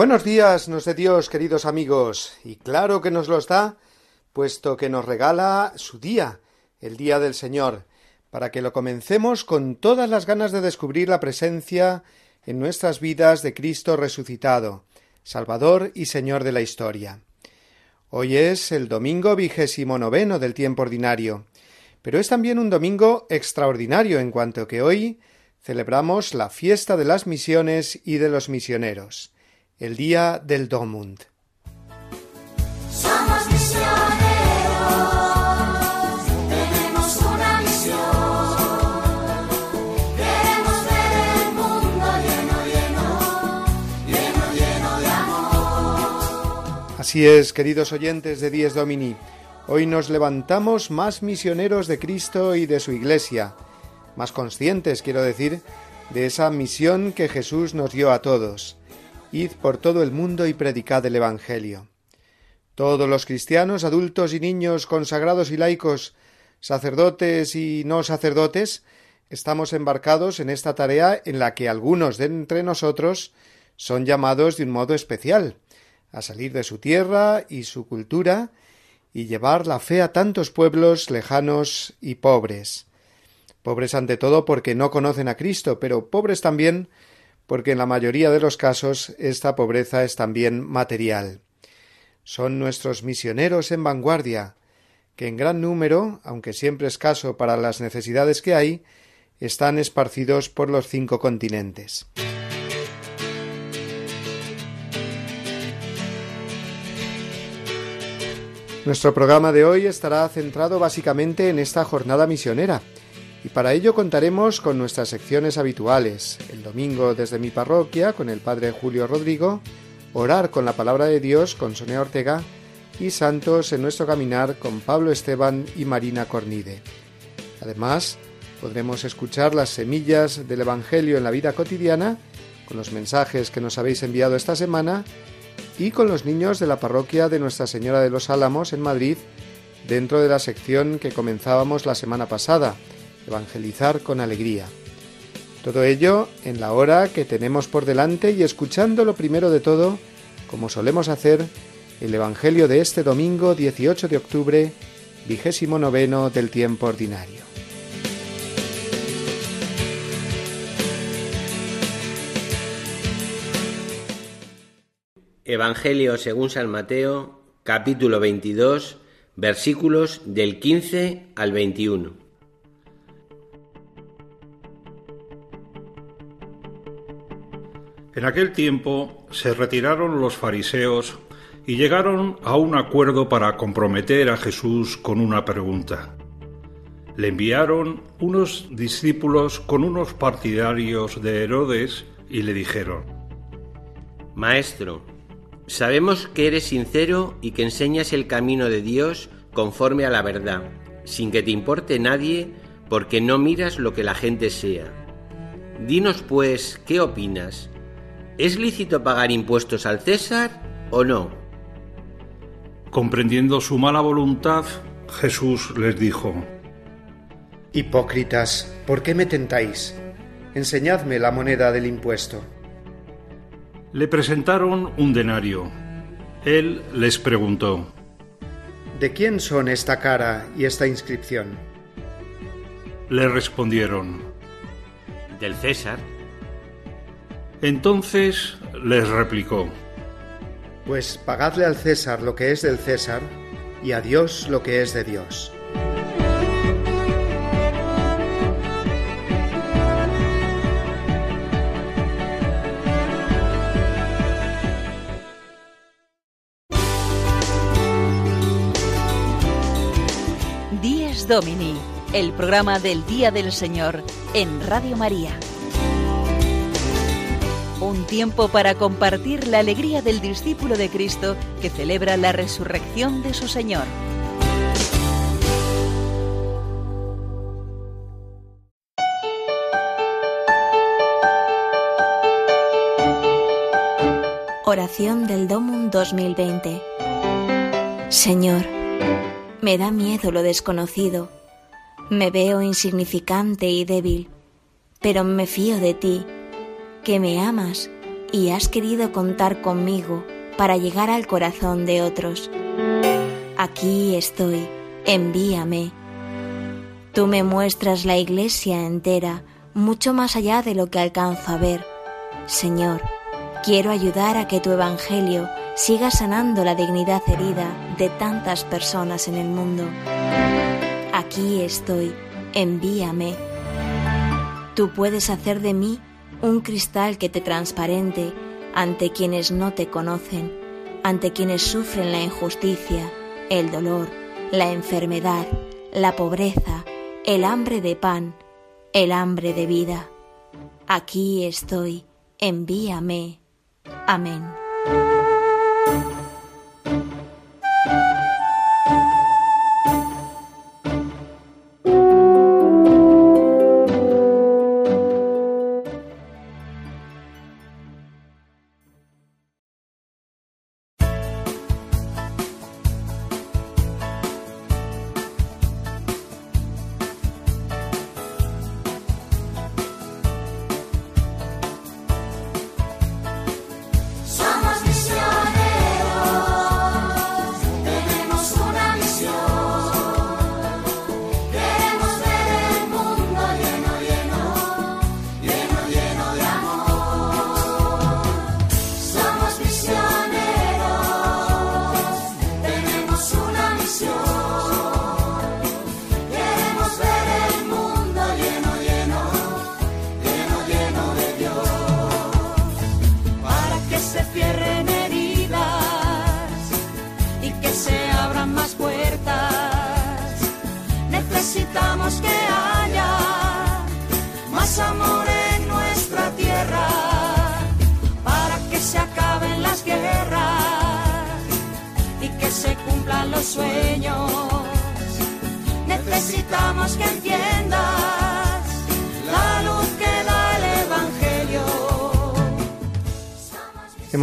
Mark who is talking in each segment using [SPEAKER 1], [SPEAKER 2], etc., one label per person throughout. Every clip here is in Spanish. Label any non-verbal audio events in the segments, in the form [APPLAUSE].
[SPEAKER 1] Buenos días nos de Dios, queridos amigos, y claro que nos los da, puesto que nos regala su día, el día del Señor, para que lo comencemos con todas las ganas de descubrir la presencia en nuestras vidas de Cristo resucitado, Salvador y Señor de la historia. Hoy es el domingo vigésimo noveno del tiempo ordinario, pero es también un domingo extraordinario en cuanto que hoy celebramos la fiesta de las misiones y de los misioneros el día del Domund.
[SPEAKER 2] Somos misioneros, tenemos una misión. Queremos ver el mundo lleno, lleno, lleno, lleno de amor.
[SPEAKER 1] Así es, queridos oyentes de Dies Domini, hoy nos levantamos más misioneros de Cristo y de su Iglesia, más conscientes, quiero decir, de esa misión que Jesús nos dio a todos Id por todo el mundo y predicad el Evangelio. Todos los cristianos, adultos y niños, consagrados y laicos, sacerdotes y no sacerdotes, estamos embarcados en esta tarea en la que algunos de entre nosotros son llamados de un modo especial a salir de su tierra y su cultura y llevar la fe a tantos pueblos lejanos y pobres. Pobres ante todo porque no conocen a Cristo, pero pobres también porque en la mayoría de los casos esta pobreza es también material. Son nuestros misioneros en vanguardia, que en gran número, aunque siempre escaso para las necesidades que hay, están esparcidos por los cinco continentes. Nuestro programa de hoy estará centrado básicamente en esta jornada misionera, y para ello contaremos con nuestras secciones habituales, el domingo desde mi parroquia con el Padre Julio Rodrigo, orar con la palabra de Dios con Sonia Ortega y santos en nuestro caminar con Pablo Esteban y Marina Cornide. Además, podremos escuchar las semillas del Evangelio en la vida cotidiana, con los mensajes que nos habéis enviado esta semana y con los niños de la parroquia de Nuestra Señora de los Álamos en Madrid, dentro de la sección que comenzábamos la semana pasada, evangelizar con alegría. Todo ello en la hora que tenemos por delante y escuchando lo primero de todo, como solemos hacer, el Evangelio de este domingo 18 de octubre, vigésimo noveno del tiempo ordinario.
[SPEAKER 3] Evangelio según San Mateo, capítulo 22, versículos del 15 al 21.
[SPEAKER 4] En aquel tiempo se retiraron los fariseos y llegaron a un acuerdo para comprometer a Jesús con una pregunta. Le enviaron unos discípulos con unos partidarios de Herodes y le dijeron,
[SPEAKER 3] Maestro, sabemos que eres sincero y que enseñas el camino de Dios conforme a la verdad, sin que te importe nadie, porque no miras lo que la gente sea. Dinos pues, ¿qué opinas? ¿Es lícito pagar impuestos al César o no?
[SPEAKER 4] Comprendiendo su mala voluntad, Jesús les dijo,
[SPEAKER 1] Hipócritas, ¿por qué me tentáis? Enseñadme la moneda del impuesto.
[SPEAKER 4] Le presentaron un denario. Él les preguntó,
[SPEAKER 1] ¿De quién son esta cara y esta inscripción?
[SPEAKER 4] Le respondieron,
[SPEAKER 3] Del César.
[SPEAKER 4] Entonces les replicó,
[SPEAKER 1] Pues pagadle al César lo que es del César y a Dios lo que es de Dios.
[SPEAKER 5] Domini, el programa del Día del Señor en Radio María. Un tiempo para compartir la alegría del discípulo de Cristo que celebra la resurrección de su Señor.
[SPEAKER 6] Oración del Domum 2020 Señor, me da miedo lo desconocido, me veo insignificante y débil, pero me fío de ti, que me amas y has querido contar conmigo para llegar al corazón de otros. Aquí estoy, envíame. Tú me muestras la iglesia entera, mucho más allá de lo que alcanzo a ver. Señor, quiero ayudar a que tu Evangelio siga sanando la dignidad herida de tantas personas en el mundo. Aquí estoy, envíame. Tú puedes hacer de mí un cristal que te transparente ante quienes no te conocen, ante quienes sufren la injusticia, el dolor, la enfermedad, la pobreza, el hambre de pan, el hambre de vida. Aquí estoy, envíame. Amén.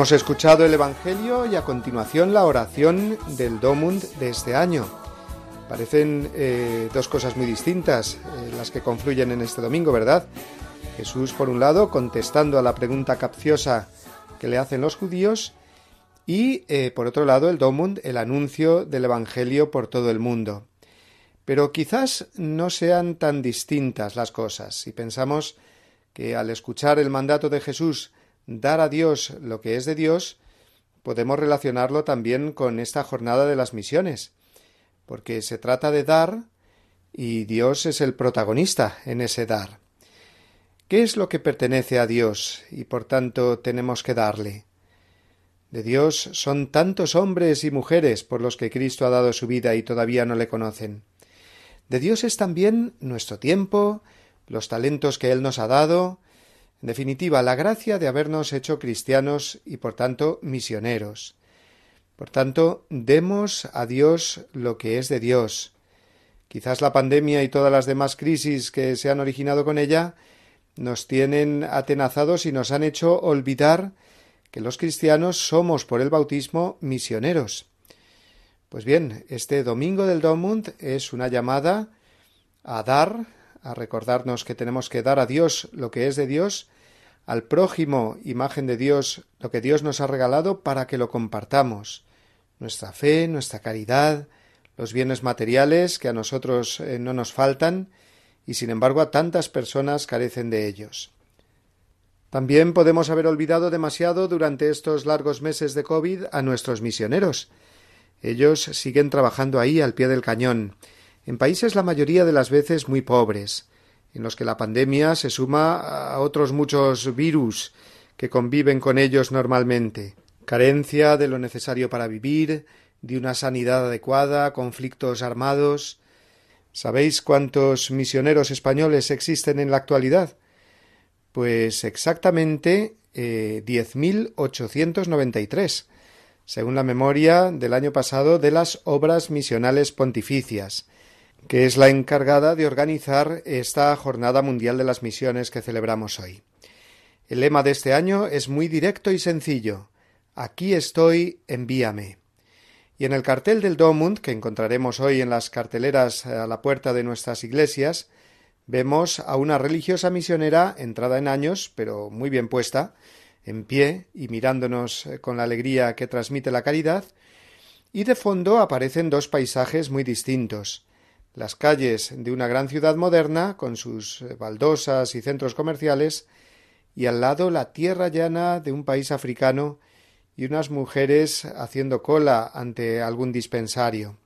[SPEAKER 1] Hemos escuchado el Evangelio y a continuación la oración del Domund de este año. Parecen eh, dos cosas muy distintas eh, las que confluyen en este domingo, ¿verdad? Jesús, por un lado, contestando a la pregunta capciosa que le hacen los judíos, y eh, por otro lado, el Domund, el anuncio del Evangelio por todo el mundo. Pero quizás no sean tan distintas las cosas. Si pensamos que al escuchar el mandato de Jesús dar a Dios lo que es de Dios, podemos relacionarlo también con esta jornada de las misiones, porque se trata de dar y Dios es el protagonista en ese dar. ¿Qué es lo que pertenece a Dios y por tanto tenemos que darle? De Dios son tantos hombres y mujeres por los que Cristo ha dado su vida y todavía no le conocen. De Dios es también nuestro tiempo, los talentos que Él nos ha dado, en definitiva, la gracia de habernos hecho cristianos y por tanto misioneros. Por tanto, demos a Dios lo que es de Dios. Quizás la pandemia y todas las demás crisis que se han originado con ella nos tienen atenazados y nos han hecho olvidar que los cristianos somos por el bautismo misioneros. Pues bien, este domingo del Domund es una llamada a dar, a recordarnos que tenemos que dar a Dios lo que es de Dios, al prójimo, imagen de Dios, lo que Dios nos ha regalado para que lo compartamos. Nuestra fe, nuestra caridad, los bienes materiales que a nosotros eh, no nos faltan y sin embargo a tantas personas carecen de ellos. También podemos haber olvidado demasiado durante estos largos meses de COVID a nuestros misioneros. Ellos siguen trabajando ahí al pie del cañón, en países la mayoría de las veces muy pobres, en los que la pandemia se suma a otros muchos virus que conviven con ellos normalmente. Carencia de lo necesario para vivir, de una sanidad adecuada, conflictos armados. ¿Sabéis cuántos misioneros españoles existen en la actualidad? Pues exactamente eh, 10.893, según la memoria del año pasado de las Obras Misionales Pontificias, que es la encargada de organizar esta Jornada Mundial de las Misiones que celebramos hoy. El lema de este año es muy directo y sencillo. Aquí estoy, envíame. Y en el cartel del Domund, que encontraremos hoy en las carteleras a la puerta de nuestras iglesias, vemos a una religiosa misionera entrada en años, pero muy bien puesta, en pie y mirándonos eh, con la alegría que transmite la caridad, y de fondo aparecen dos paisajes muy distintos las calles de una gran ciudad moderna, con sus eh, baldosas y centros comerciales, y al lado la tierra llana de un país africano y unas mujeres haciendo cola ante algún dispensario.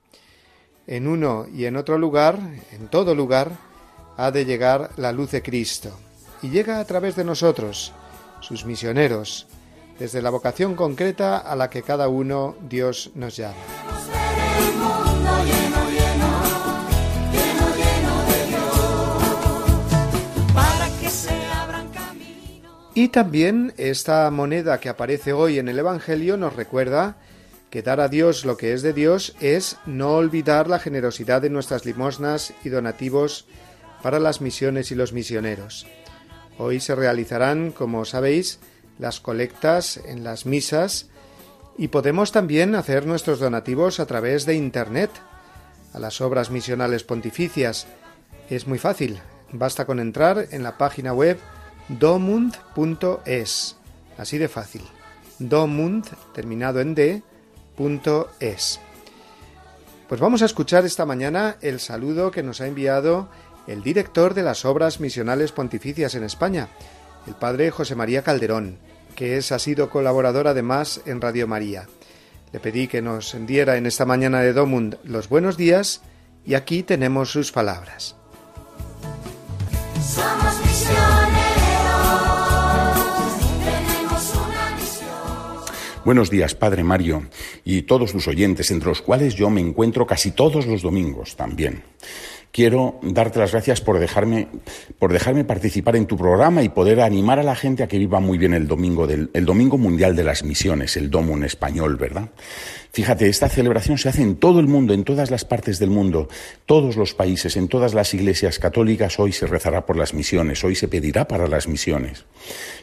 [SPEAKER 1] En uno y en otro lugar, en todo lugar, ha de llegar la luz de Cristo, y llega a través de nosotros, sus misioneros, desde la vocación concreta a la que cada uno Dios nos llama. Y también esta moneda que aparece hoy en el Evangelio nos recuerda que dar a Dios lo que es de Dios es no olvidar la generosidad de nuestras limosnas y donativos para las misiones y los misioneros. Hoy se realizarán, como sabéis, las colectas en las misas y podemos también hacer nuestros donativos a través de Internet a las obras misionales pontificias. Es muy fácil, basta con entrar en la página web domund.es. Así de fácil. Domund, terminado en D, es. Pues vamos a escuchar esta mañana el saludo que nos ha enviado el director de las obras misionales pontificias en España, el padre José María Calderón, que es, ha sido colaborador además en Radio María. Le pedí que nos diera en esta mañana de Domund los buenos días y aquí tenemos sus palabras.
[SPEAKER 2] Somos
[SPEAKER 7] Buenos días, Padre Mario, y todos los oyentes, entre los cuales yo me encuentro casi todos los domingos también. Quiero darte las gracias por dejarme, por dejarme participar en tu programa y poder animar a la gente a que viva muy bien el domingo, del, el domingo mundial de las misiones, el Domo en español, ¿verdad? Fíjate, esta celebración se hace en todo el mundo, en todas las partes del mundo, todos los países, en todas las iglesias católicas. Hoy se rezará por las misiones, hoy se pedirá para las misiones.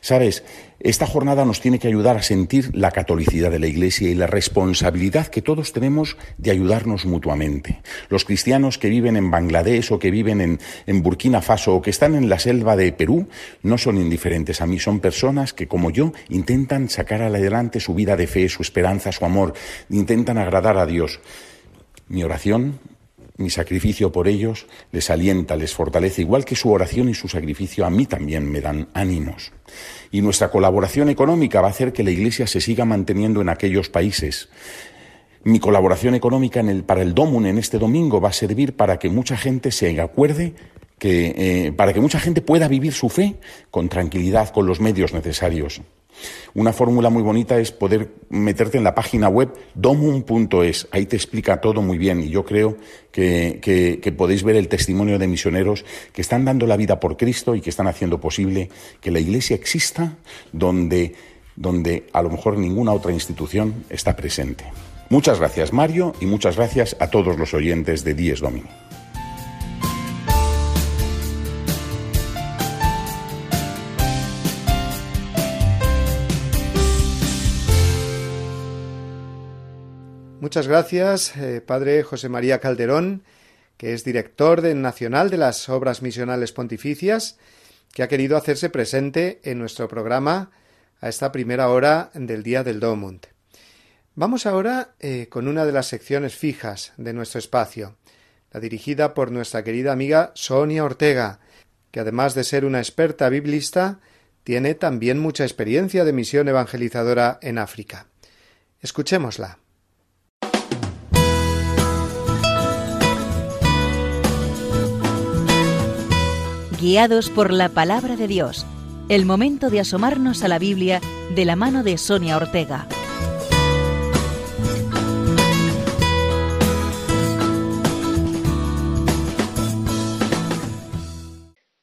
[SPEAKER 7] Sabes, esta jornada nos tiene que ayudar a sentir la catolicidad de la Iglesia y la responsabilidad que todos tenemos de ayudarnos mutuamente. Los cristianos que viven en Bangladesh o que viven en, Burkina Faso o que están en la selva de Perú no son indiferentes a mí, son personas que, como yo, intentan sacar adelante su vida de fe, su esperanza, su amor intentan agradar a Dios. Mi oración, mi sacrificio por ellos les alienta, les fortalece, igual que su oración y su sacrificio a mí también me dan ánimos. Y nuestra colaboración económica va a hacer que la Iglesia se siga manteniendo en aquellos países. Mi colaboración económica en el, para el Domun en este domingo va a servir para que mucha gente se acuerde que, eh, para que mucha gente pueda vivir su fe con tranquilidad, con los medios necesarios. Una fórmula muy bonita es poder meterte en la página web domum.es. Ahí te explica todo muy bien y yo creo que, que, podéis ver el testimonio de misioneros que están dando la vida por Cristo y que están haciendo posible que la Iglesia exista donde, donde a lo mejor ninguna otra institución está presente. Muchas gracias Mario y muchas gracias a todos los oyentes de Dies Domini.
[SPEAKER 1] Muchas gracias, eh, Padre José María Calderón, que es director de, nacional de las Obras Misionales Pontificias, que ha querido hacerse presente en nuestro programa a esta primera hora del Día del Domund. Vamos ahora eh, con una de las secciones fijas de nuestro espacio, la dirigida por nuestra querida amiga Sonia Ortega, que además de ser una experta biblista, tiene también mucha experiencia de misión evangelizadora en África. Escuchémosla.
[SPEAKER 5] guiados por la palabra de Dios. El momento de asomarnos a la Biblia de la mano de Sonia Ortega.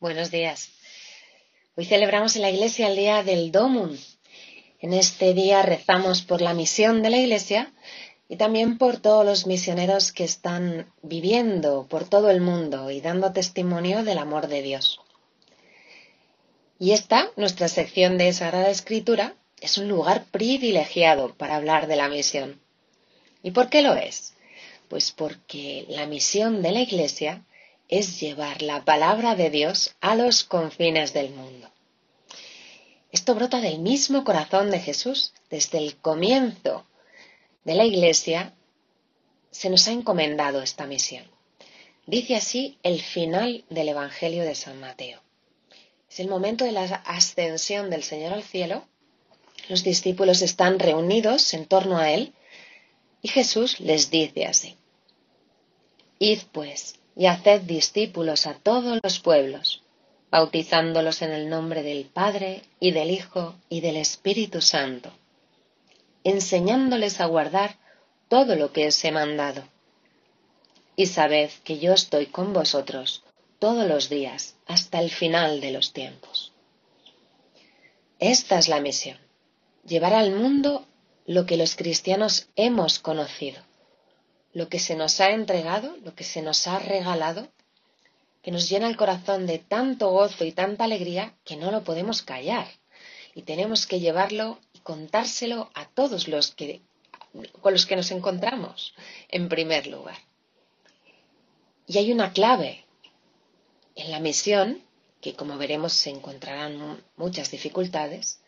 [SPEAKER 8] Buenos días. Hoy celebramos en la Iglesia el Día del Domum. En este día rezamos por la misión de la Iglesia y también por todos los misioneros que están viviendo por todo el mundo y dando testimonio del amor de Dios. Y esta, nuestra sección de Sagrada Escritura, es un lugar privilegiado para hablar de la misión. ¿Y por qué lo es? Pues porque la misión de la Iglesia es llevar la palabra de Dios a los confines del mundo. Esto brota del mismo corazón de Jesús. Desde el comienzo de la Iglesia se nos ha encomendado esta misión. Dice así el final del Evangelio de San Mateo. Es el momento de la ascensión del Señor al cielo. Los discípulos están reunidos en torno a Él y Jesús les dice así. Id pues y haced discípulos a todos los pueblos, bautizándolos en el nombre del Padre y del Hijo y del Espíritu Santo, enseñándoles a guardar todo lo que os he mandado. Y sabed que yo estoy con vosotros todos los días hasta el final de los tiempos. Esta es la misión, llevar al mundo lo que los cristianos hemos conocido, lo que se nos ha entregado, lo que se nos ha regalado, que nos llena el corazón de tanto gozo y tanta alegría que no lo podemos callar. Y tenemos que llevarlo contárselo a todos los que, con los que nos encontramos, en primer lugar. Y hay una clave en la misión, que como veremos se encontrarán muchas dificultades,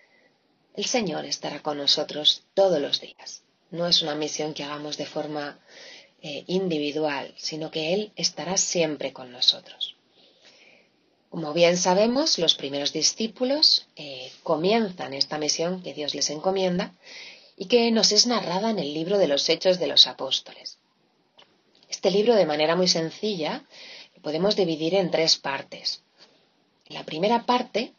[SPEAKER 8] el Señor estará con nosotros todos los días. No es una misión que hagamos de forma eh, individual, sino que Él estará siempre con nosotros. Como bien sabemos, los primeros discípulos eh, comienzan esta misión que Dios les encomienda y que nos es narrada en el libro de los Hechos de los Apóstoles. Este libro, de manera muy sencilla, lo podemos dividir en tres partes. En la primera parte,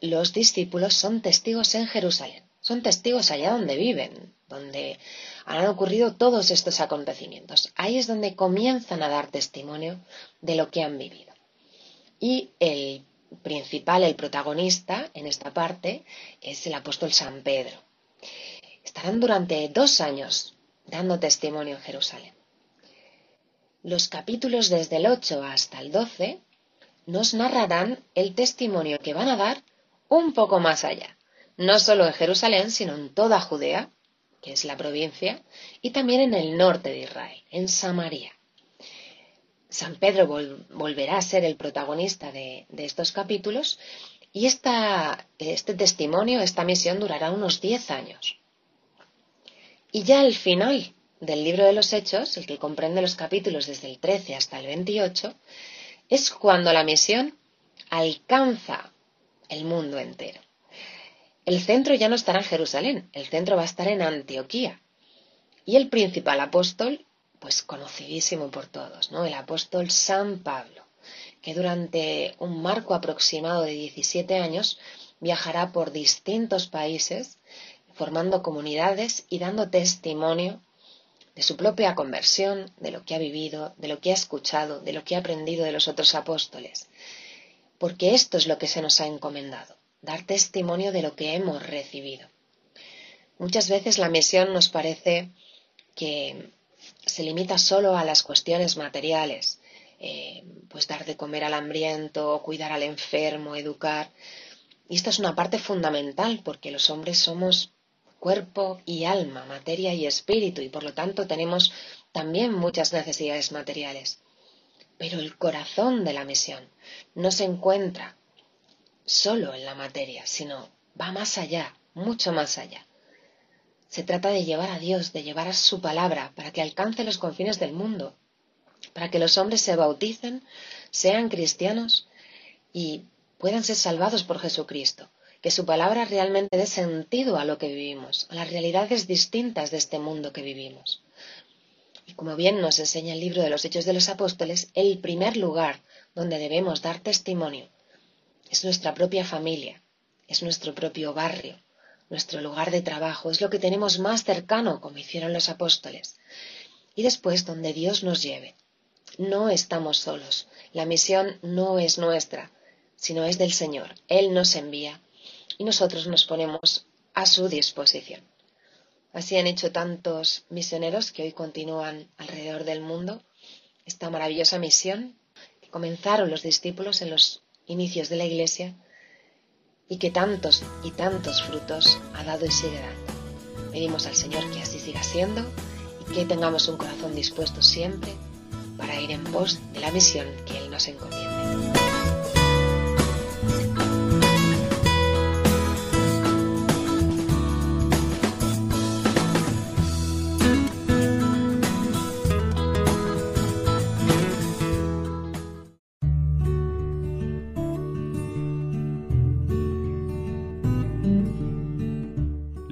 [SPEAKER 8] los discípulos son testigos en Jerusalén, son testigos allá donde viven, donde han ocurrido todos estos acontecimientos. Ahí es donde comienzan a dar testimonio de lo que han vivido. Y el principal, el protagonista en esta parte, es el apóstol San Pedro. Estarán durante dos años dando testimonio en Jerusalén. Los capítulos desde el 8 hasta el 12 nos narrarán el testimonio que van a dar un poco más allá, no solo en Jerusalén, sino en toda Judea, que es la provincia, y también en el norte de Israel, en Samaria. San Pedro volverá a ser el protagonista de, estos capítulos y este testimonio, esta misión durará unos 10 años. Y ya al final del libro de los Hechos, el que comprende los capítulos desde el 13 hasta el 28, es cuando la misión alcanza el mundo entero. El centro ya no estará en Jerusalén, el centro va a estar en Antioquía. Y el principal apóstol, pues conocidísimo por todos, ¿no? El apóstol San Pablo, que durante un marco aproximado de 17 años viajará por distintos países, formando comunidades y dando testimonio de su propia conversión, de lo que ha vivido, de lo que ha escuchado, de lo que ha aprendido de los otros apóstoles. Porque esto es lo que se nos ha encomendado dar testimonio de lo que hemos recibido. Muchas veces la misión nos parece que se limita solo a las cuestiones materiales, eh, pues dar de comer al hambriento, cuidar al enfermo, educar. Y esta es una parte fundamental porque los hombres somos cuerpo y alma, materia y espíritu, y por lo tanto tenemos también muchas necesidades materiales. Pero el corazón de la misión no se encuentra solo en la materia, sino va más allá, mucho más allá. Se trata de llevar a Dios, de llevar a su palabra para que alcance los confines del mundo, para que los hombres se bauticen, sean cristianos y puedan ser salvados por Jesucristo, que su palabra realmente dé sentido a lo que vivimos, a las realidades distintas de este mundo que vivimos. Y como bien nos enseña el libro de los Hechos de los Apóstoles, el primer lugar donde debemos dar testimonio es nuestra propia familia, es nuestro propio barrio, nuestro lugar de trabajo, es lo que tenemos más cercano, como hicieron los apóstoles. Y después donde Dios nos lleve. No estamos solos, la misión no es nuestra, sino es del Señor. Él nos envía y nosotros nos ponemos a su disposición. Así han hecho tantos misioneros que hoy continúan alrededor del mundo esta maravillosa misión que comenzaron los discípulos en los inicios de la Iglesia y que tantos y tantos frutos ha dado y sigue dando. Pedimos al Señor que así siga siendo y que tengamos un corazón dispuesto siempre para ir en pos de la misión que Él nos encomiende.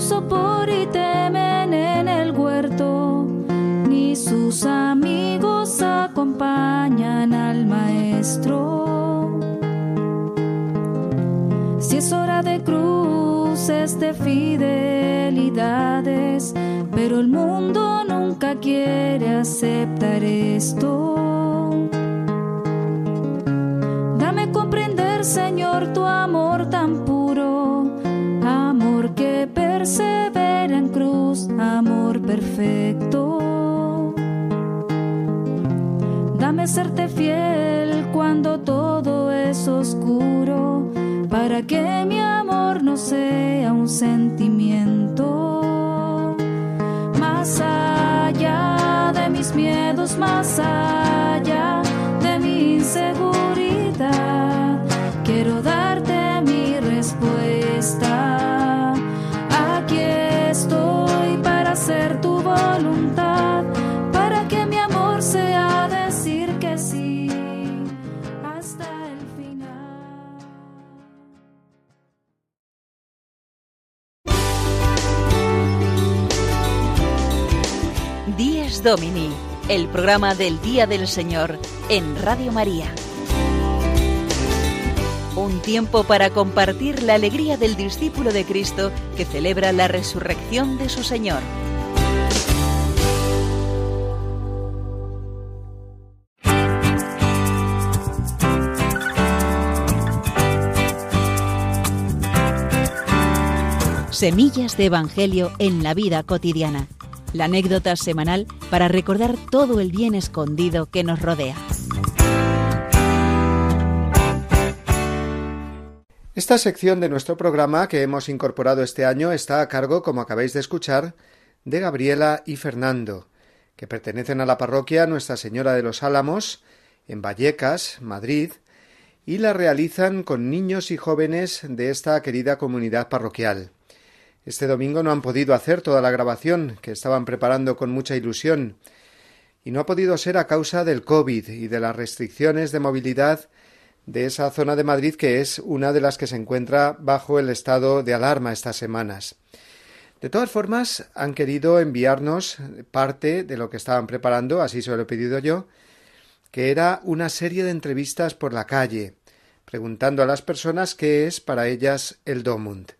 [SPEAKER 9] Sopor y temen en el huerto, ni sus amigos acompañan al maestro. Si es hora de cruces de fidelidades, pero el mundo nunca quiere aceptar esto. Dame comprender, Señor, tu amor tan puro, persevera en cruz, amor perfecto. Dame serte fiel cuando todo es oscuro, para que mi amor no sea un sentimiento. Más allá de mis miedos, más allá
[SPEAKER 5] Domini, el programa del Día del Señor en Radio María. Un tiempo para compartir la alegría del discípulo de Cristo que celebra la resurrección de su Señor. Semillas de Evangelio en la vida cotidiana. La anécdota semanal para recordar todo el bien escondido que nos rodea.
[SPEAKER 1] Esta sección de nuestro programa que hemos incorporado este año está a cargo, como acabáis de escuchar, de Gabriela y Fernando, que pertenecen a la parroquia Nuestra Señora de los Álamos, en Vallecas, Madrid, y la realizan con niños y jóvenes de esta querida comunidad parroquial. Este domingo no han podido hacer toda la grabación que estaban preparando con mucha ilusión, y no ha podido ser a causa del COVID y de las restricciones de movilidad de esa zona de Madrid que es una de las que se encuentra bajo el estado de alarma estas semanas. De todas formas, han querido enviarnos parte de lo que estaban preparando, así se lo he pedido yo, que era una serie de entrevistas por la calle, preguntando a las personas qué es para ellas el Domund.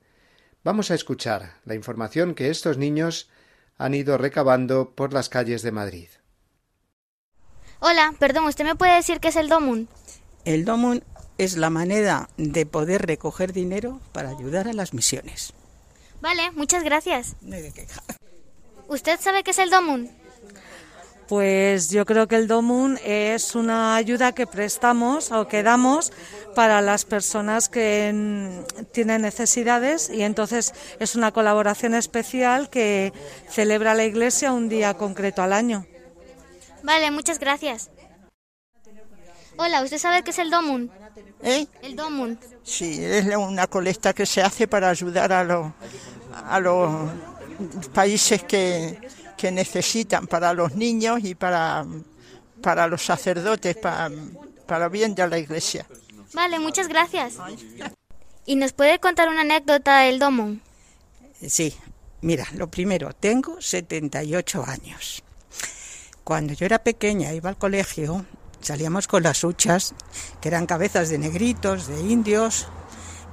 [SPEAKER 1] Vamos a escuchar la información que estos niños han ido recabando por las calles de Madrid.
[SPEAKER 10] Hola, perdón, ¿usted me puede decir qué es el Domund?
[SPEAKER 11] El Domund es la manera de poder recoger dinero para ayudar a las misiones.
[SPEAKER 10] Vale, muchas gracias.
[SPEAKER 11] No hay de queja.
[SPEAKER 10] ¿Usted sabe qué es el Domund?
[SPEAKER 12] Pues yo creo que el DOMUN es una ayuda que prestamos o que damos para las personas que mm, tienen necesidades y entonces es una colaboración especial que celebra la Iglesia un día concreto al año.
[SPEAKER 10] Vale, muchas gracias. Hola, ¿usted sabe qué es el DOMUN?
[SPEAKER 13] ¿Eh?
[SPEAKER 10] El DOMUN.
[SPEAKER 13] Sí, es una colecta que se hace para ayudar a los, a los países que, que necesitan, para los niños y para, para los sacerdotes, para, para bien de la iglesia.
[SPEAKER 10] Vale, muchas gracias. ¿Y nos puede contar una anécdota del DOMUN?
[SPEAKER 11] Sí, mira, lo primero, tengo 78 años. Cuando yo era pequeña, iba al colegio, salíamos con las huchas, que eran cabezas de negritos, de indios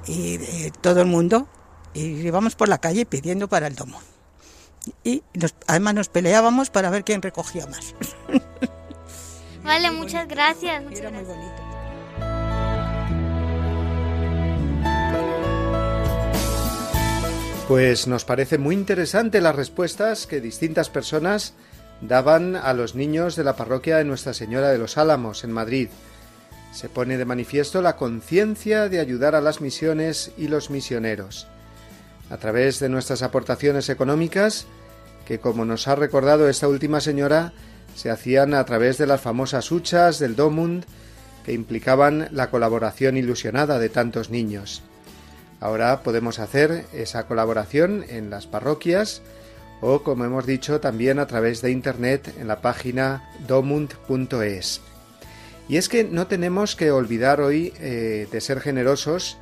[SPEAKER 11] y de todo el mundo, y íbamos por la calle pidiendo para el domo. Y nos- además nos peleábamos para ver quién recogía más. [LAUGHS]
[SPEAKER 10] Vale, muchas gracias. muchas
[SPEAKER 11] Era muy
[SPEAKER 10] gracias.
[SPEAKER 11] bonito.
[SPEAKER 1] Pues nos parece muy interesante las respuestas que distintas personas daban a los niños de la parroquia de Nuestra Señora de los Álamos en Madrid. Se pone de manifiesto la conciencia de ayudar a las misiones y los misioneros. A través de nuestras aportaciones económicas, que como nos ha recordado esta última señora, se hacían a través de las famosas huchas del Domund, que implicaban la colaboración ilusionada de tantos niños. Ahora podemos hacer esa colaboración en las parroquias o, como hemos dicho, también a través de Internet en la página domund.es. Y es que no tenemos que olvidar hoy eh, de ser generosos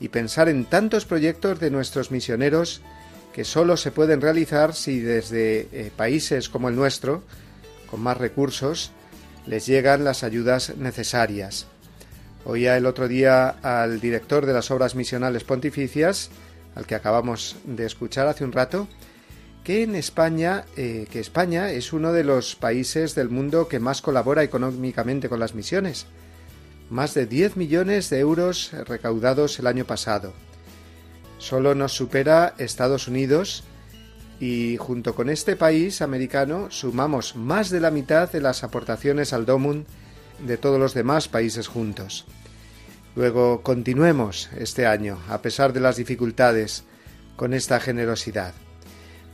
[SPEAKER 1] y pensar en tantos proyectos de nuestros misioneros que solo se pueden realizar si desde eh, países como el nuestro, con más recursos, les llegan las ayudas necesarias. Oía el otro día al director de las obras misionales pontificias, al que acabamos de escuchar hace un rato, que en España, eh, que España es uno de los países del mundo que más colabora económicamente con las misiones. Más de 10 millones de euros recaudados el año pasado. Solo nos supera Estados Unidos y junto con este país americano sumamos más de la mitad de las aportaciones al DOMUN de todos los demás países juntos. Luego continuemos este año, a pesar de las dificultades, con esta generosidad,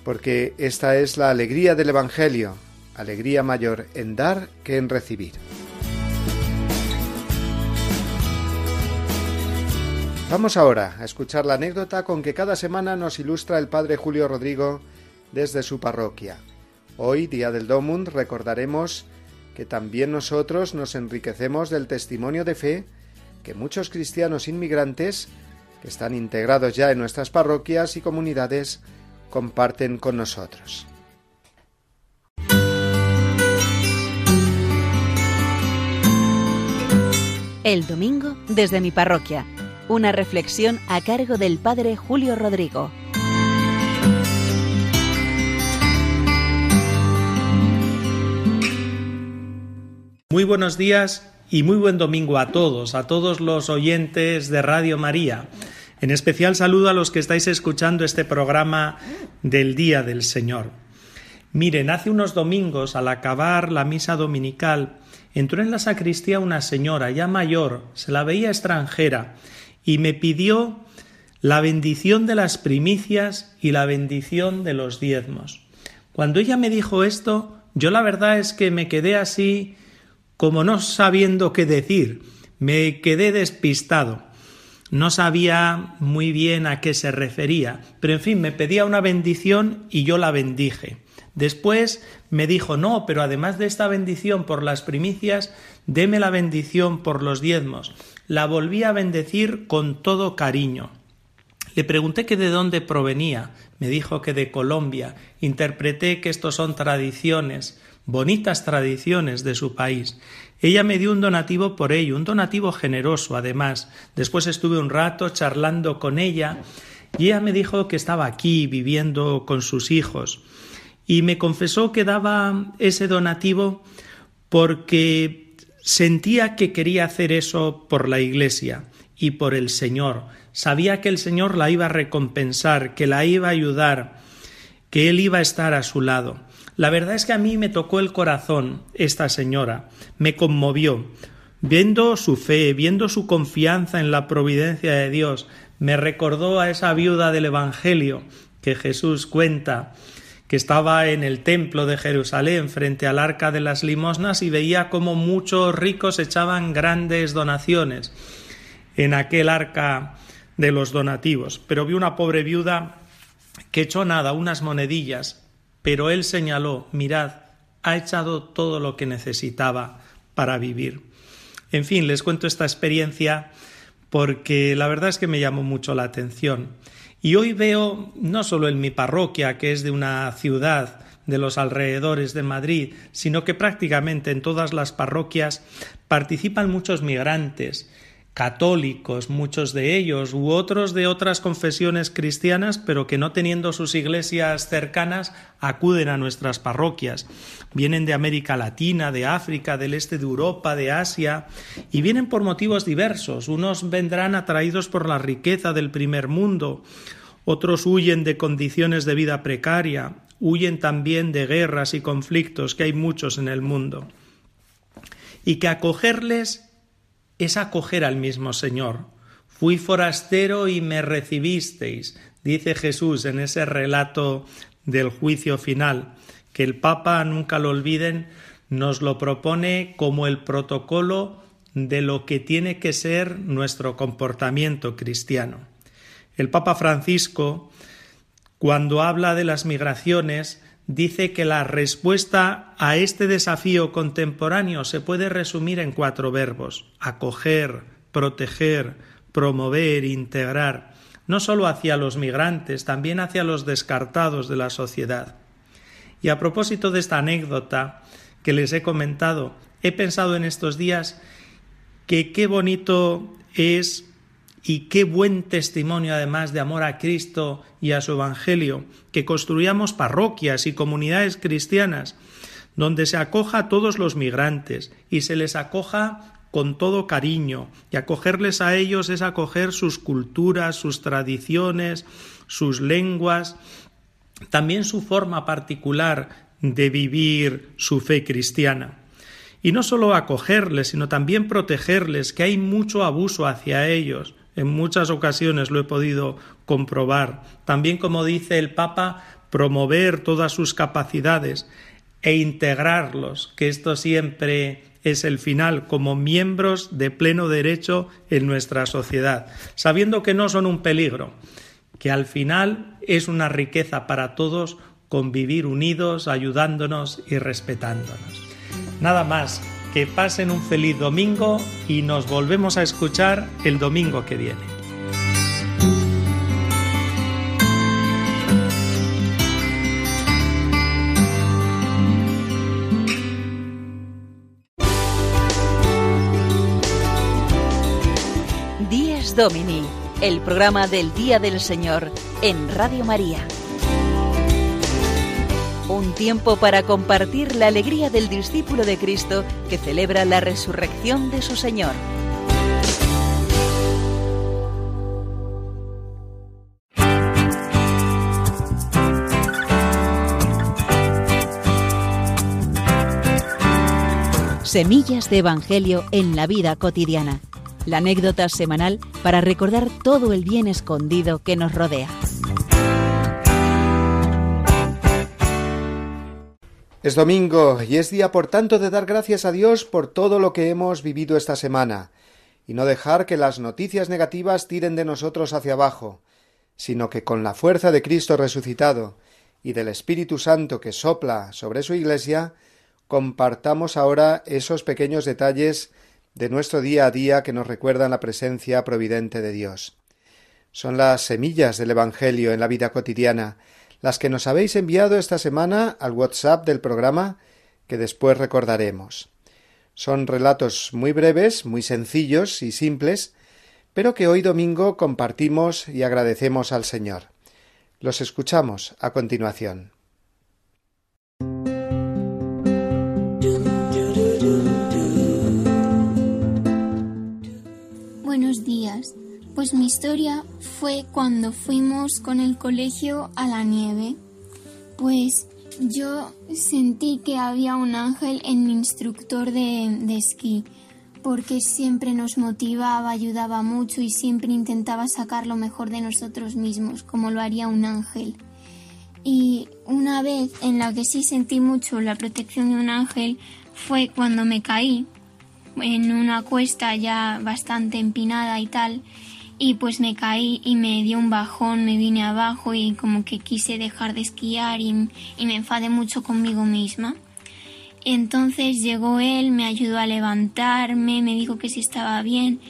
[SPEAKER 1] porque esta es la alegría del Evangelio, alegría mayor en dar que en recibir. Vamos ahora a escuchar la anécdota con que cada semana nos ilustra el Padre Julio Rodrigo desde su parroquia. Hoy, Día del Domund, recordaremos que también nosotros nos enriquecemos del testimonio de fe que muchos cristianos inmigrantes, que están integrados ya en nuestras parroquias y comunidades, comparten con nosotros.
[SPEAKER 5] El domingo desde mi parroquia. Una reflexión a cargo del Padre Julio Rodrigo.
[SPEAKER 14] Muy buenos días y muy buen domingo a todos, a todos los oyentes de Radio María. En especial saludo a los que estáis escuchando este programa del Día del Señor. Miren, hace unos domingos, al acabar la misa dominical, entró en la sacristía una señora ya mayor, se la veía extranjera, y me pidió la bendición de las primicias y la bendición de los diezmos. Cuando ella me dijo esto, yo la verdad es que me quedé así como no sabiendo qué decir, me quedé despistado. No sabía muy bien a qué se refería, pero en fin, me pedía una bendición y yo la bendije. Después me dijo, no, pero además de esta bendición por las primicias, deme la bendición por los diezmos. La volví a bendecir con todo cariño. Le pregunté que de dónde provenía. Me dijo que de Colombia. Interpreté que estos son tradiciones, bonitas tradiciones de su país. Ella me dio un donativo por ello, un donativo generoso además. Después estuve un rato charlando con ella y ella me dijo que estaba aquí viviendo con sus hijos y me confesó que daba ese donativo porque sentía que quería hacer eso por la Iglesia y por el Señor. Sabía que el Señor la iba a recompensar, que la iba a ayudar, que Él iba a estar a su lado. La verdad es que a mí me tocó el corazón esta señora, me conmovió. Viendo su fe, viendo su confianza en la providencia de Dios, me recordó a esa viuda del Evangelio que Jesús cuenta, que estaba en el templo de Jerusalén frente al arca de las limosnas y veía cómo muchos ricos echaban grandes donaciones en aquel arca de los donativos. Pero vi una pobre viuda que echó nada, unas monedillas, pero él señaló, mirad, ha echado todo lo que necesitaba para vivir. En fin, les cuento esta experiencia porque la verdad es que me llamó mucho la atención. Y hoy veo, no solo en mi parroquia, que es de una ciudad de los alrededores de Madrid, sino que prácticamente en todas las parroquias participan muchos migrantes, católicos, muchos de ellos, u otros de otras confesiones cristianas, pero que no teniendo sus iglesias cercanas acuden a nuestras parroquias. Vienen de América Latina, de África, del este de Europa, de Asia, y vienen por motivos diversos. Unos vendrán atraídos por la riqueza del primer mundo, otros huyen de condiciones de vida precaria, huyen también de guerras y conflictos, que hay muchos en el mundo. Y que acogerles es acoger al mismo Señor. Fui forastero y me recibisteis, dice Jesús en ese relato del juicio final, que el Papa, nunca lo olviden, nos lo propone como el protocolo de lo que tiene que ser nuestro comportamiento cristiano. El Papa Francisco, cuando habla de las migraciones, dice que la respuesta a este desafío contemporáneo se puede resumir en cuatro verbos acoger, proteger, promover, integrar, no solo hacia los migrantes, también hacia los descartados de la sociedad. Y a propósito de esta anécdota que les he comentado, he pensado en estos días que qué bonito es y qué buen testimonio además de amor a Cristo y a su Evangelio, que construyamos parroquias y comunidades cristianas donde se acoja a todos los migrantes y se les acoja con todo cariño, y acogerles a ellos es acoger sus culturas, sus tradiciones, sus lenguas, también su forma particular de vivir su fe cristiana. Y no solo acogerles, sino también protegerles, que hay mucho abuso hacia ellos, en muchas ocasiones lo he podido comprobar. También, como dice el Papa, promover todas sus capacidades e integrarlos, que esto siempre es el final, como miembros de pleno derecho en nuestra sociedad, sabiendo que no son un peligro, que al final es una riqueza para todos convivir unidos, ayudándonos y respetándonos. Nada más, que pasen un feliz domingo y nos volvemos a escuchar el domingo que viene.
[SPEAKER 5] Domini, el programa del Día del Señor en Radio María. Un tiempo para compartir la alegría del discípulo de Cristo que celebra la resurrección de su Señor. Semillas de Evangelio en la vida cotidiana la anécdota semanal para recordar todo el bien escondido que nos rodea.
[SPEAKER 1] Es domingo y es día, por tanto, de dar gracias a Dios por todo lo que hemos vivido esta semana, y no dejar que las noticias negativas tiren de nosotros hacia abajo, sino que con la fuerza de Cristo resucitado y del Espíritu Santo que sopla sobre su Iglesia, compartamos ahora esos pequeños detalles de nuestro día a día que nos recuerdan la presencia providente de Dios. Son las semillas del Evangelio en la vida cotidiana, las que nos habéis enviado esta semana al WhatsApp del programa que después recordaremos. Son relatos muy breves, muy sencillos y simples, pero que hoy domingo compartimos y agradecemos al Señor. Los escuchamos a continuación.
[SPEAKER 15] Buenos días. Pues mi historia fue cuando fuimos con el colegio a la nieve. Pues yo sentí que había un ángel en mi instructor de, de esquí, porque siempre nos motivaba, ayudaba mucho y siempre intentaba sacar lo mejor de nosotros mismos, como lo haría un ángel. Y una vez en la que sí sentí mucho la protección de un ángel fue cuando me caí en una cuesta ya bastante empinada y tal, y pues me caí y me dio un bajón, me vine abajo y como que quise dejar de esquiar y, me enfadé mucho conmigo misma. Entonces llegó él, me ayudó a levantarme, me dijo que sí estaba bien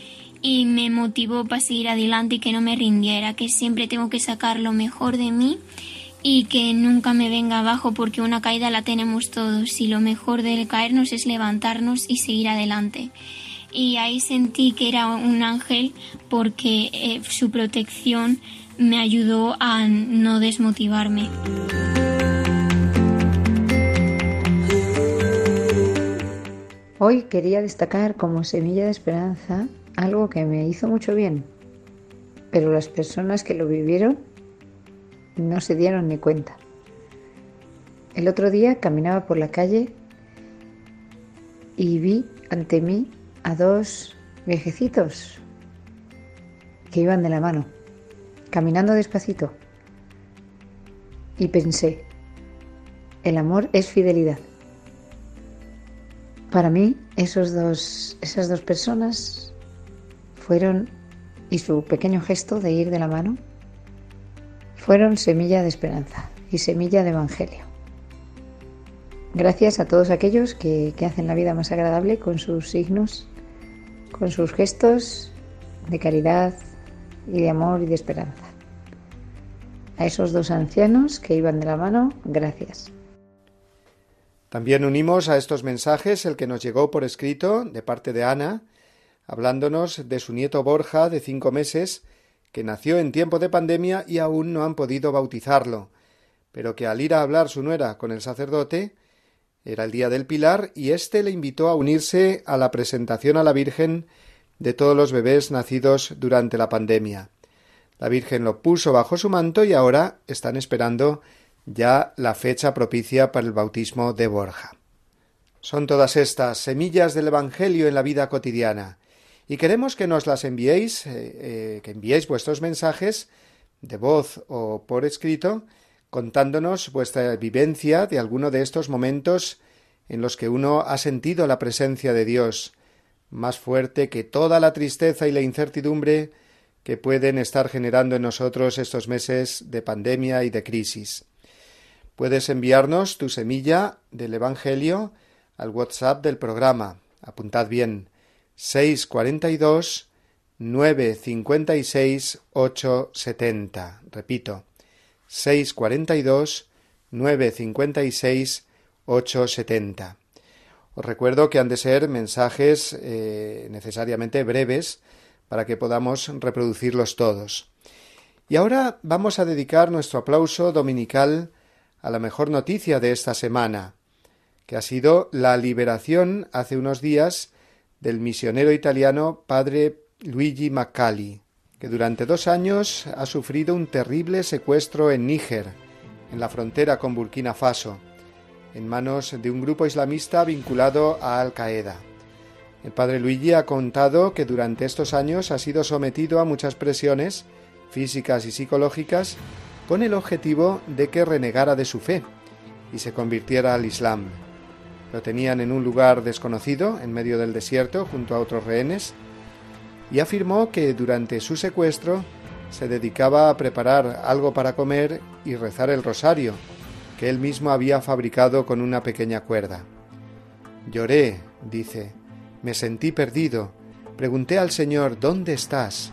[SPEAKER 15] y me motivó para seguir adelante y que no me rindiera, que siempre tengo que sacar lo mejor de mí y que nunca me venga abajo porque una caída la tenemos todos y lo mejor de caernos es levantarnos y seguir adelante y ahí sentí que era un ángel porque eh, su protección me ayudó a no desmotivarme.
[SPEAKER 16] Hoy quería destacar como semilla de esperanza algo que me hizo mucho bien, pero las personas que lo vivieron no se dieron ni cuenta. El otro día caminaba por la calle y vi ante mí a dos viejecitos que iban de la mano, caminando despacito. Y pensé, el amor es fidelidad. Para mí, esos dos, esas dos personas fueron, y su pequeño gesto de ir de la mano, fueron semilla de esperanza y semilla de evangelio. Gracias a todos aquellos que, que hacen la vida más agradable con sus signos con sus gestos de caridad y de amor y de esperanza. A esos dos ancianos que iban de la mano, gracias.
[SPEAKER 1] También unimos a estos mensajes el que nos llegó por escrito de parte de Ana, hablándonos de su nieto Borja de cinco meses, que nació en tiempo de pandemia y aún no han podido bautizarlo, pero que al ir a hablar su nuera con el sacerdote, era el día del Pilar y éste le invitó a unirse a la presentación a la Virgen de todos los bebés nacidos durante la pandemia. La Virgen lo puso bajo su manto y ahora están esperando ya la fecha propicia para el bautismo de Borja. Son todas estas semillas del Evangelio en la vida cotidiana y queremos que nos las enviéis, eh, eh, que enviéis vuestros mensajes de voz o por escrito contándonos vuestra vivencia de alguno de estos momentos en los que uno ha sentido la presencia de Dios, más fuerte que toda la tristeza y la incertidumbre que pueden estar generando en nosotros estos meses de pandemia y de crisis. Puedes enviarnos tu semilla del Evangelio al WhatsApp del programa. Apuntad bien. 642 956 870. Repito, 642 956 870. Os recuerdo que han de ser mensajes eh, necesariamente breves para que podamos reproducirlos todos. Y ahora vamos a dedicar nuestro aplauso dominical a la mejor noticia de esta semana, que ha sido la liberación hace unos días del misionero italiano padre Luigi Maccali, que durante dos años ha sufrido un terrible secuestro en Níger, en la frontera con Burkina Faso, en manos de un grupo islamista vinculado a Al Qaeda. El padre Luigi ha contado que durante estos años ha sido sometido a muchas presiones físicas y psicológicas con el objetivo de que renegara de su fe y se convirtiera al Islam. Lo tenían en un lugar desconocido, en medio del desierto, junto a otros rehenes, y afirmó que durante su secuestro se dedicaba a preparar algo para comer y rezar el rosario, que él mismo había fabricado con una pequeña cuerda. Lloré, dice, me sentí perdido, pregunté al Señor ¿Dónde estás?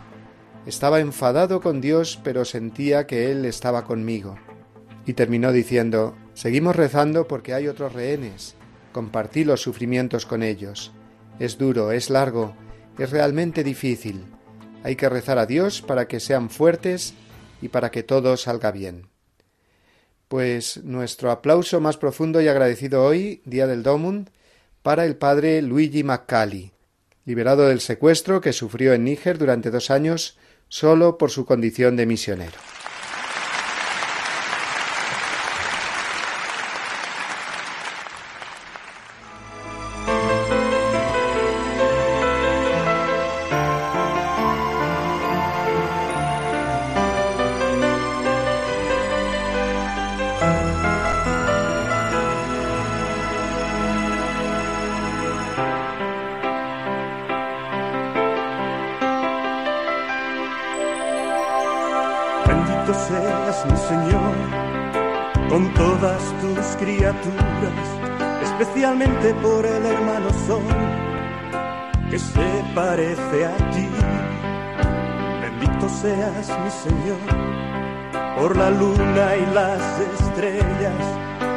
[SPEAKER 1] Estaba enfadado con Dios, pero sentía que Él estaba conmigo. Y terminó diciendo Seguimos rezando porque hay otros rehenes. Compartí los sufrimientos con ellos. Es duro, es largo, es realmente difícil. Hay que rezar a Dios para que sean fuertes y para que todo salga bien. Pues nuestro aplauso más profundo y agradecido hoy, Día del Domund, para el padre Luigi Maccali, liberado del secuestro que sufrió en Níger durante dos años solo por su condición de misionero.
[SPEAKER 17] Bendito seas mi Señor con todas tus criaturas, especialmente por el hermano Sol que se parece a ti. Bendito seas mi Señor por la luna y las estrellas,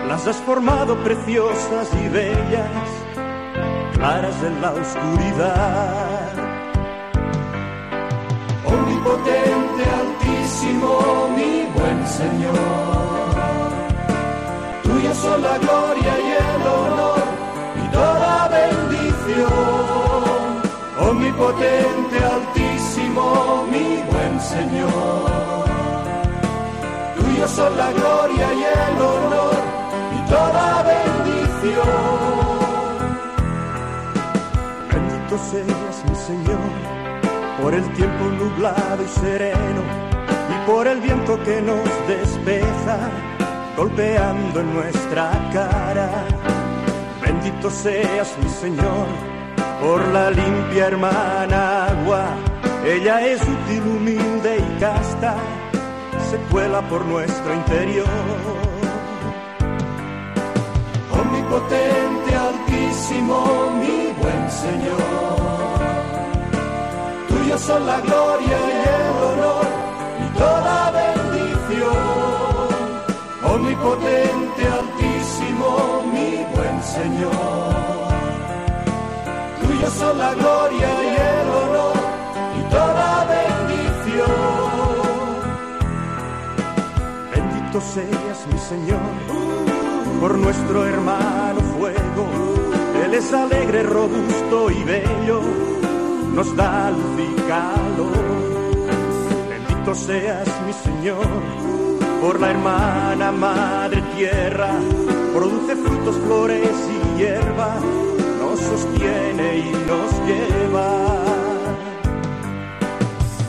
[SPEAKER 17] las has formado preciosas y bellas, claras en la oscuridad.
[SPEAKER 2] Omnipotente, altísimo, mi buen Señor. Tuya son la gloria y el honor y toda bendición. Omnipotente, altísimo, mi buen Señor. Tuya son la gloria y el honor y toda bendición.
[SPEAKER 17] Bendito seas mi Señor por el tiempo nublado y sereno y por el viento que nos despeja golpeando en nuestra cara. Bendito seas mi Señor por la limpia hermana agua. Ella es útil, humilde y casta, se cuela por nuestro interior.
[SPEAKER 2] Omnipotente, altísimo, mi buen Señor. Tuya son la gloria y el honor y toda bendición. Omnipotente, altísimo, mi buen Señor. Tuya son la gloria y el honor y toda bendición.
[SPEAKER 17] Bendito seas mi Señor por nuestro hermano fuego. Él es alegre, robusto y bello, nos da luz y calor. Bendito seas mi Señor por la hermana madre tierra, produce frutos, flores y hierba, nos sostiene y nos lleva.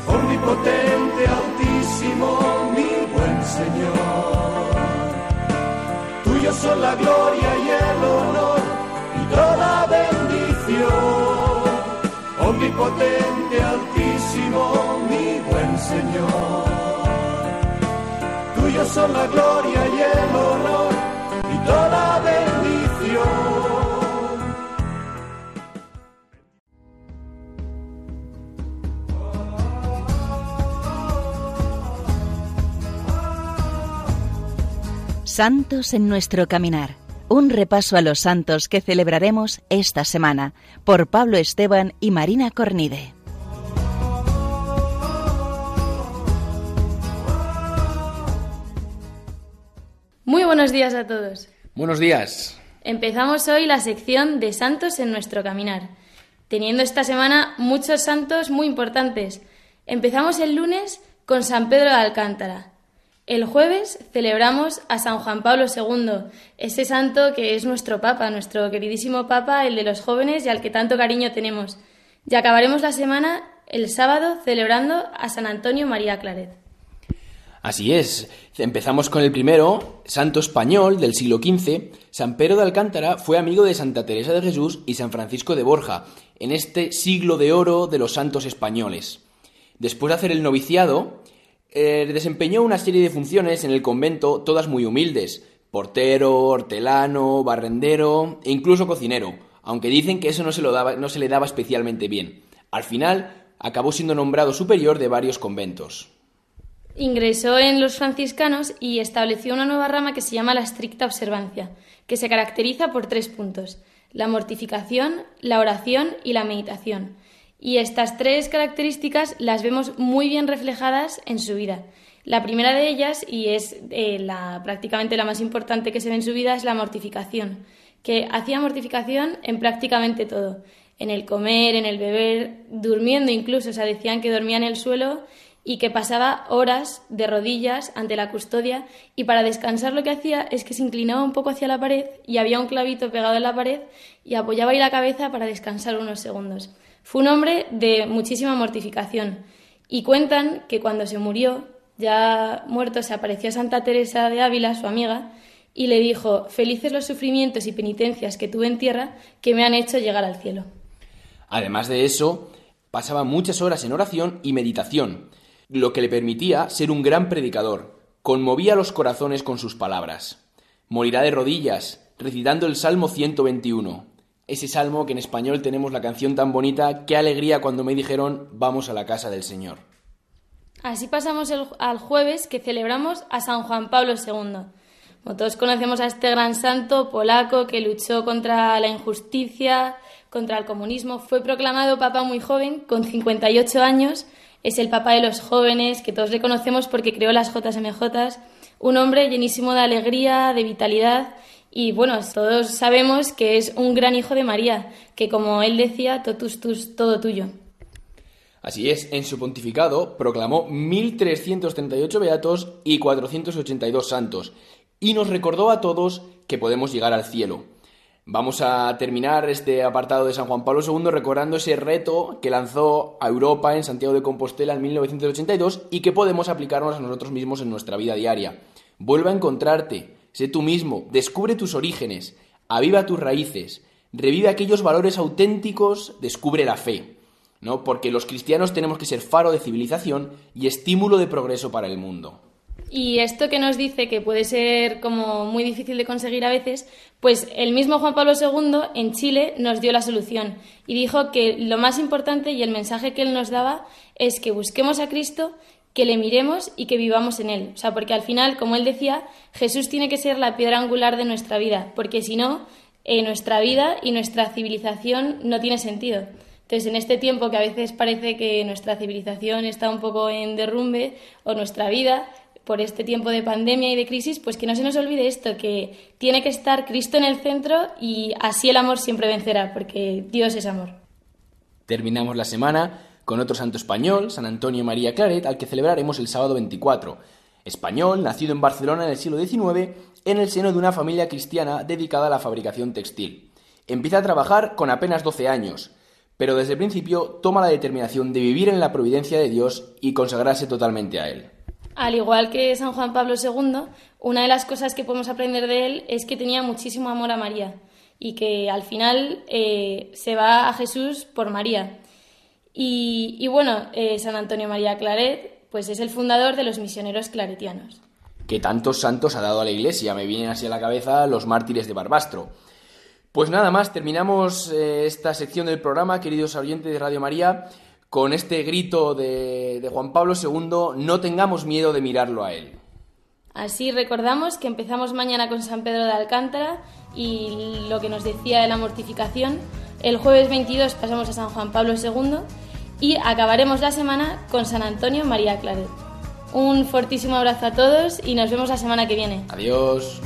[SPEAKER 2] Omnipotente, altísimo, mi buen Señor. Tuya son la gloria y el honor y toda bendición. Omnipotente, altísimo, mi buen Señor. Tuya son la gloria y el honor y toda bendición.
[SPEAKER 5] Santos en nuestro caminar. Un repaso a los santos que celebraremos esta semana por Pablo Esteban y Marina Cornide.
[SPEAKER 18] Muy buenos días a todos.
[SPEAKER 19] Buenos días.
[SPEAKER 18] Empezamos hoy la sección de santos en nuestro caminar, teniendo esta semana muchos santos muy importantes. Empezamos el lunes con San Pedro de Alcántara. El jueves celebramos a San Juan Pablo II, ese santo que es nuestro Papa, nuestro queridísimo Papa, el de los jóvenes y al que tanto cariño tenemos. Y acabaremos la semana el sábado celebrando a San Antonio María Claret.
[SPEAKER 19] Así es, empezamos con el primero, santo español del siglo XV. San Pedro de Alcántara fue amigo de Santa Teresa de Jesús y San Francisco de Borja, en este siglo de oro de los santos españoles. Después de hacer el noviciado, eh, desempeñó una serie de funciones en el convento, todas muy humildes, portero, hortelano, barrendero e incluso cocinero, aunque dicen que eso no se, lo daba, no se le daba especialmente bien. Al final, acabó siendo nombrado superior de varios conventos.
[SPEAKER 18] Ingresó en los franciscanos y estableció una nueva rama que se llama la estricta observancia, que se caracteriza por tres puntos, la mortificación, la oración y la meditación. Y estas tres características las vemos muy bien reflejadas en su vida. La primera de ellas, y es eh, la, prácticamente la más importante que se ve en su vida, es la mortificación, que hacía mortificación en prácticamente todo, en el comer, en el beber, durmiendo incluso, o sea, decían que dormía en el suelo y que pasaba horas de rodillas ante la custodia y para descansar lo que hacía es que se inclinaba un poco hacia la pared y había un clavito pegado en la pared y apoyaba ahí la cabeza para descansar unos segundos. Fue un hombre de muchísima mortificación y cuentan que cuando se murió, ya muerto, se apareció a Santa Teresa de Ávila, su amiga, y le dijo, felices los sufrimientos y penitencias que tuve en tierra que me han hecho llegar al cielo.
[SPEAKER 19] Además de eso, pasaba muchas horas en oración y meditación, lo que le permitía ser un gran predicador. Conmovía los corazones con sus palabras. Morirá de rodillas, recitando el Salmo 121 ese salmo que en español tenemos la canción tan bonita, qué alegría cuando me dijeron vamos a la casa del Señor.
[SPEAKER 18] Así pasamos al jueves que celebramos a San Juan Pablo II. Todos conocemos a este gran santo polaco que luchó contra la injusticia, contra el comunismo, fue proclamado papa muy joven, con 58 años, es el papa de los jóvenes, que todos reconocemos porque creó las JMJ, un hombre llenísimo de alegría, de vitalidad y bueno, todos sabemos que es un gran hijo de María, que como él decía, totus tus, todo tuyo.
[SPEAKER 19] Así es, en su pontificado proclamó 1338 beatos y 482 santos, y nos recordó a todos que podemos llegar al cielo. Vamos a terminar este apartado de San Juan Pablo II recordando ese reto que lanzó a Europa en Santiago de Compostela en 1982 y que podemos aplicarnos a nosotros mismos en nuestra vida diaria. Vuelve a encontrarte, Sé tú mismo, descubre tus orígenes, aviva tus raíces, revive aquellos valores auténticos, descubre la fe, ¿no? Porque los cristianos tenemos que ser faro de civilización y estímulo de progreso para el mundo.
[SPEAKER 18] Y esto que nos dice que puede ser como muy difícil de conseguir a veces, pues el mismo Juan Pablo II en Chile nos dio la solución y dijo que lo más importante y el mensaje que él nos daba es que busquemos a Cristo que le miremos y que vivamos en Él. O sea, porque al final, como Él decía, Jesús tiene que ser la piedra angular de nuestra vida, porque si no, eh, nuestra vida y nuestra civilización no tiene sentido. Entonces, en este tiempo que a veces parece que nuestra civilización está un poco en derrumbe o nuestra vida, por este tiempo de pandemia y de crisis, pues que no se nos olvide esto, que tiene que estar Cristo en el centro y así el amor siempre vencerá, porque Dios es amor.
[SPEAKER 19] Terminamos la semana con otro santo español, San Antonio María Claret, al que celebraremos el sábado 24. Español, nacido en Barcelona en el siglo XIX, en el seno de una familia cristiana dedicada a la fabricación textil. Empieza a trabajar con apenas 12 años, pero desde el principio toma la determinación de vivir en la providencia de Dios y consagrarse totalmente a Él.
[SPEAKER 18] Al igual que San Juan Pablo II, una de las cosas que podemos aprender de él es que tenía muchísimo amor a María y que al final eh, se va a Jesús por María. Y, bueno, eh, San Antonio María Claret, pues es el fundador de los misioneros claretianos.
[SPEAKER 19] Que tantos santos ha dado a la Iglesia, me vienen así a la cabeza los mártires de Barbastro. Pues nada más, terminamos eh, esta sección del programa, queridos oyentes de Radio María, con este grito de, de Juan Pablo II, no tengamos miedo de mirarlo a él.
[SPEAKER 18] Así recordamos que empezamos mañana con San Pedro de Alcántara y lo que nos decía de la mortificación. El jueves 22 pasamos a San Juan Pablo II y acabaremos la semana con San Antonio María Claret. Un fortísimo abrazo a todos y nos vemos la semana que viene.
[SPEAKER 19] Adiós.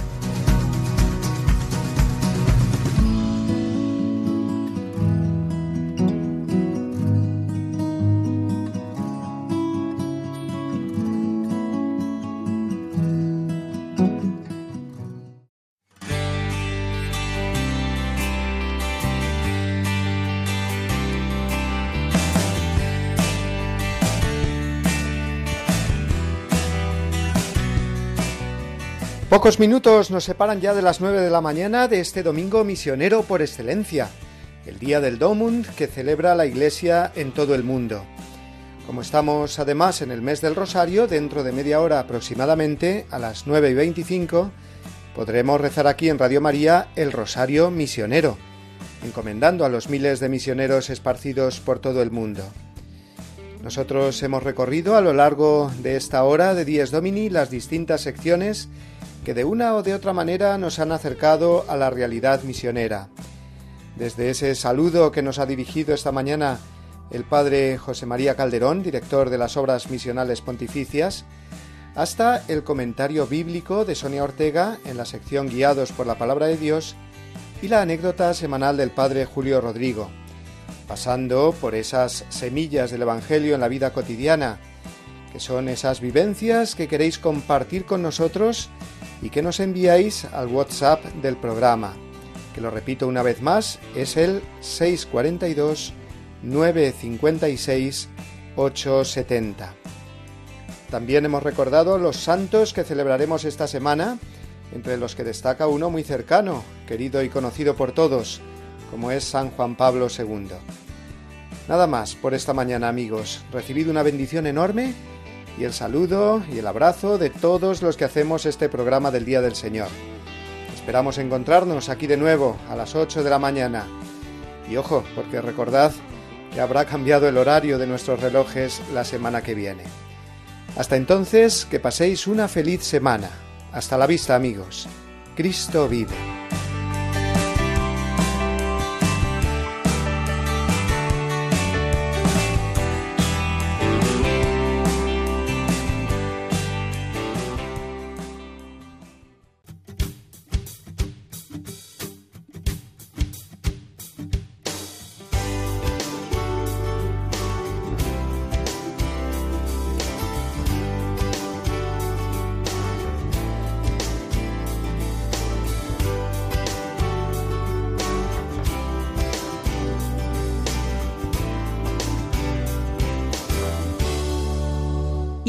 [SPEAKER 1] Pocos minutos nos separan ya de las 9 de la mañana de este domingo misionero por excelencia, el día del Domund que celebra la Iglesia en todo el mundo. Como estamos además en el mes del Rosario, dentro de media hora aproximadamente, a las 9 y 25, podremos rezar aquí en Radio María el Rosario Misionero, encomendando a los miles de misioneros esparcidos por todo el mundo. Nosotros hemos recorrido a lo largo de esta hora de Dies Domini las distintas secciones que de una o de otra manera nos han acercado a la realidad misionera. Desde ese saludo que nos ha dirigido esta mañana el padre José María Calderón, director de las Obras Misionales Pontificias, hasta el comentario bíblico de Sonia Ortega en la sección Guiados por la Palabra de Dios y la anécdota semanal del padre Julio Rodrigo, pasando por esas semillas del Evangelio en la vida cotidiana, que son esas vivencias que queréis compartir con nosotros y que nos enviáis al WhatsApp del programa, que lo repito una vez más, es el 642 956 870. También hemos recordado los santos que celebraremos esta semana, entre los que destaca uno muy cercano, querido y conocido por todos, como es San Juan Pablo II. Nada más por esta mañana amigos, recibido una bendición enorme y el saludo y el abrazo de todos los que hacemos este programa del Día del Señor. Esperamos encontrarnos aquí de nuevo a las 8 de la mañana. Y ojo, porque recordad que habrá cambiado el horario de nuestros relojes la semana que viene. Hasta entonces, que paséis una feliz semana. Hasta la vista amigos. Cristo vive.